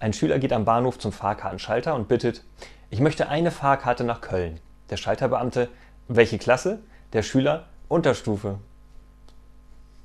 Ein Schüler geht am Bahnhof zum Fahrkartenschalter und bittet, ich möchte eine Fahrkarte nach Köln. Der Schalterbeamte, welche Klasse? Der Schüler, Unterstufe.